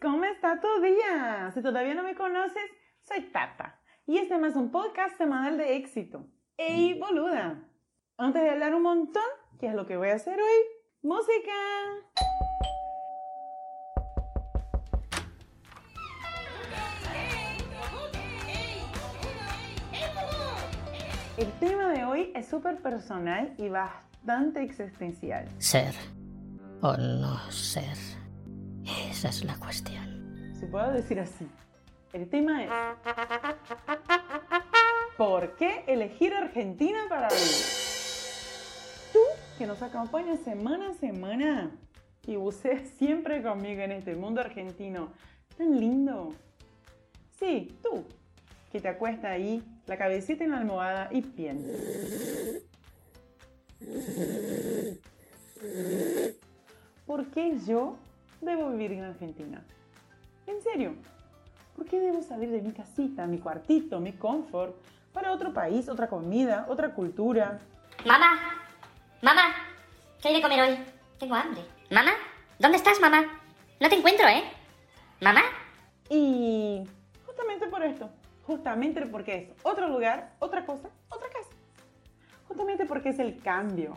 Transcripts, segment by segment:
¿cómo está tu día? Si todavía no me conoces, soy Tata y este es más un podcast semanal de éxito. ¡Ey, boluda! Antes de hablar un montón, ¿qué es lo que voy a hacer hoy? ¡Música! El tema de hoy es súper personal y bastante existencial. Ser o no ser. Esa es la cuestión. Si puedo decir así. El tema es... ¿Por qué elegir Argentina para vivir? Tú, que nos acompañas semana a semana, que buceas siempre conmigo en este mundo argentino tan lindo. Sí, tú, que te acuestas ahí, la cabecita en la almohada y piensas. ¿Por qué yo debo vivir en Argentina? En serio, ¿por qué debo salir de mi casita, mi cuartito, mi confort, para otro país, otra comida, otra cultura? Mamá, mamá, ¿qué hay de comer hoy? Tengo hambre. Mamá, ¿dónde estás, mamá? No te encuentro, ¿eh? Mamá. Y justamente por esto, justamente porque es otro lugar, otra cosa, otra casa. Justamente porque es el cambio.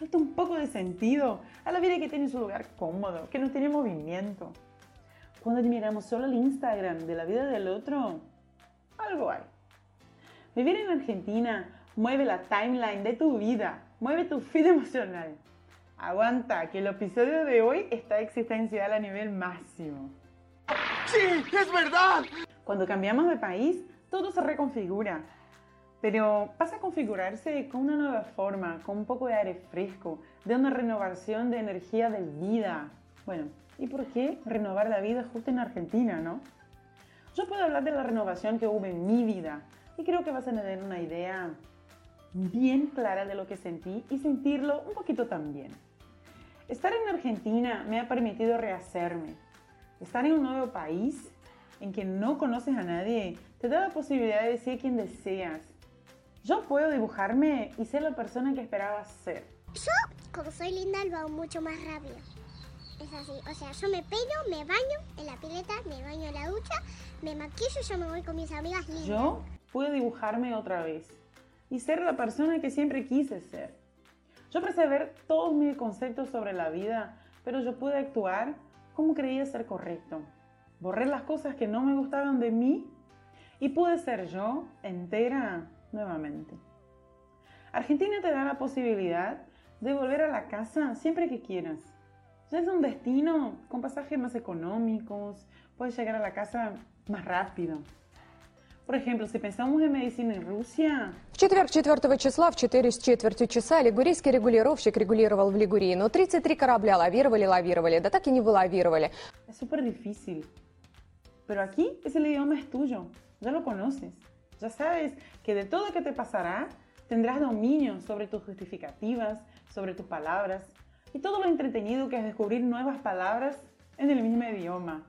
Falta un poco de sentido a la vida que tiene su lugar cómodo, que no tiene movimiento. Cuando admiramos solo el Instagram de la vida del otro, algo hay. Vivir en Argentina mueve la timeline de tu vida, mueve tu feed emocional. Aguanta, que el episodio de hoy está existencial a nivel máximo. ¡Sí, es verdad! Cuando cambiamos de país, todo se reconfigura. Pero pasa a configurarse con una nueva forma, con un poco de aire fresco, de una renovación de energía de vida. Bueno, ¿y por qué renovar la vida justo en Argentina, no? Yo puedo hablar de la renovación que hubo en mi vida y creo que vas a tener una idea bien clara de lo que sentí y sentirlo un poquito también. Estar en Argentina me ha permitido rehacerme. Estar en un nuevo país en que no conoces a nadie te da la posibilidad de ser quien deseas. Yo puedo dibujarme y ser la persona que esperaba ser. Yo, como soy linda, lo hago mucho más rápido. Es así, o sea, yo me peino, me baño en la pileta, me baño en la ducha, me maquillo y yo me voy con mis amigas lindas. Yo puedo dibujarme otra vez y ser la persona que siempre quise ser. Yo empecé a ver todos mis conceptos sobre la vida, pero yo pude actuar como creía ser correcto. Borré las cosas que no me gustaban de mí y pude ser yo entera nuevamente. Argentina te da la posibilidad de volver a la casa siempre que quieras. Ya es un destino con pasajes más económicos, puedes llegar a la casa más rápido. Por ejemplo, si pensamos en medicina en Rusia, В четверг 4 числа в 4 с четвертью часа лигурийский регулировщик регулировал в Лигурии, но 33 корабля лавировали, лавировали, да так и не вылавировали. es súper difícil. Pero aquí ese idioma es tuyo, ya lo conoces. Ya sabes que de todo que te pasará, tendrás dominio sobre tus justificativas, sobre tus palabras y todo lo entretenido que es descubrir nuevas palabras en el mismo idioma.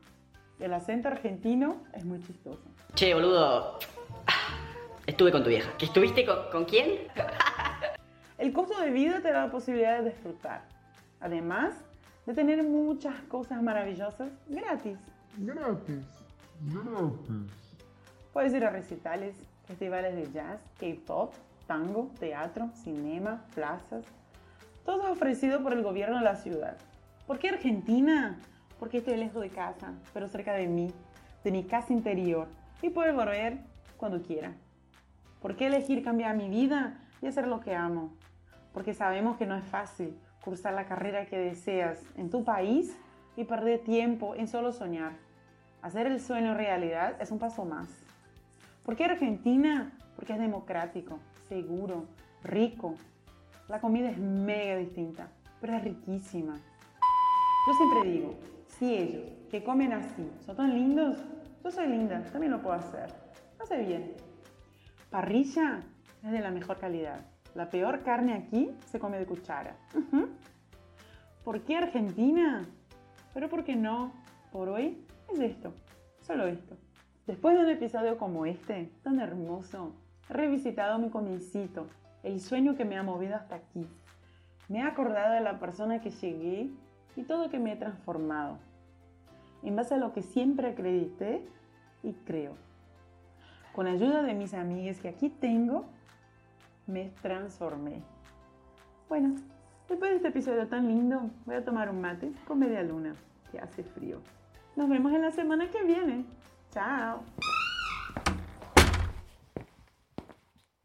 El acento argentino es muy chistoso. Che, boludo. Estuve con tu vieja. ¿Que estuviste con, con quién? El costo de vida te da la posibilidad de disfrutar, además de tener muchas cosas maravillosas gratis. Gratis, gratis. Puedes ir a recitales, festivales de jazz, K-pop, tango, teatro, cinema, plazas. Todo ofrecido por el gobierno de la ciudad. ¿Por qué Argentina? Porque estoy lejos de casa, pero cerca de mí, de mi casa interior, y puedo volver cuando quiera. ¿Por qué elegir cambiar mi vida y hacer lo que amo? Porque sabemos que no es fácil cursar la carrera que deseas en tu país y perder tiempo en solo soñar. Hacer el sueño realidad es un paso más. ¿Por qué Argentina? Porque es democrático, seguro, rico. La comida es mega distinta, pero es riquísima. Yo siempre digo, si ellos que comen así son tan lindos, yo soy linda, también lo puedo hacer. Hace bien. Parrilla es de la mejor calidad. La peor carne aquí se come de cuchara. ¿Por qué Argentina? Pero ¿por qué no? Por hoy es esto, solo esto. Después de un episodio como este, tan hermoso, he revisitado mi comiencito, el sueño que me ha movido hasta aquí. Me he acordado de la persona que llegué y todo que me he transformado. en base a lo que siempre acredité y creo. Con ayuda de mis amigas que aquí tengo, me transformé. Bueno, después de este episodio tan lindo, voy a tomar un mate con media luna, que hace frío. Nos vemos en la semana que viene. Tchau!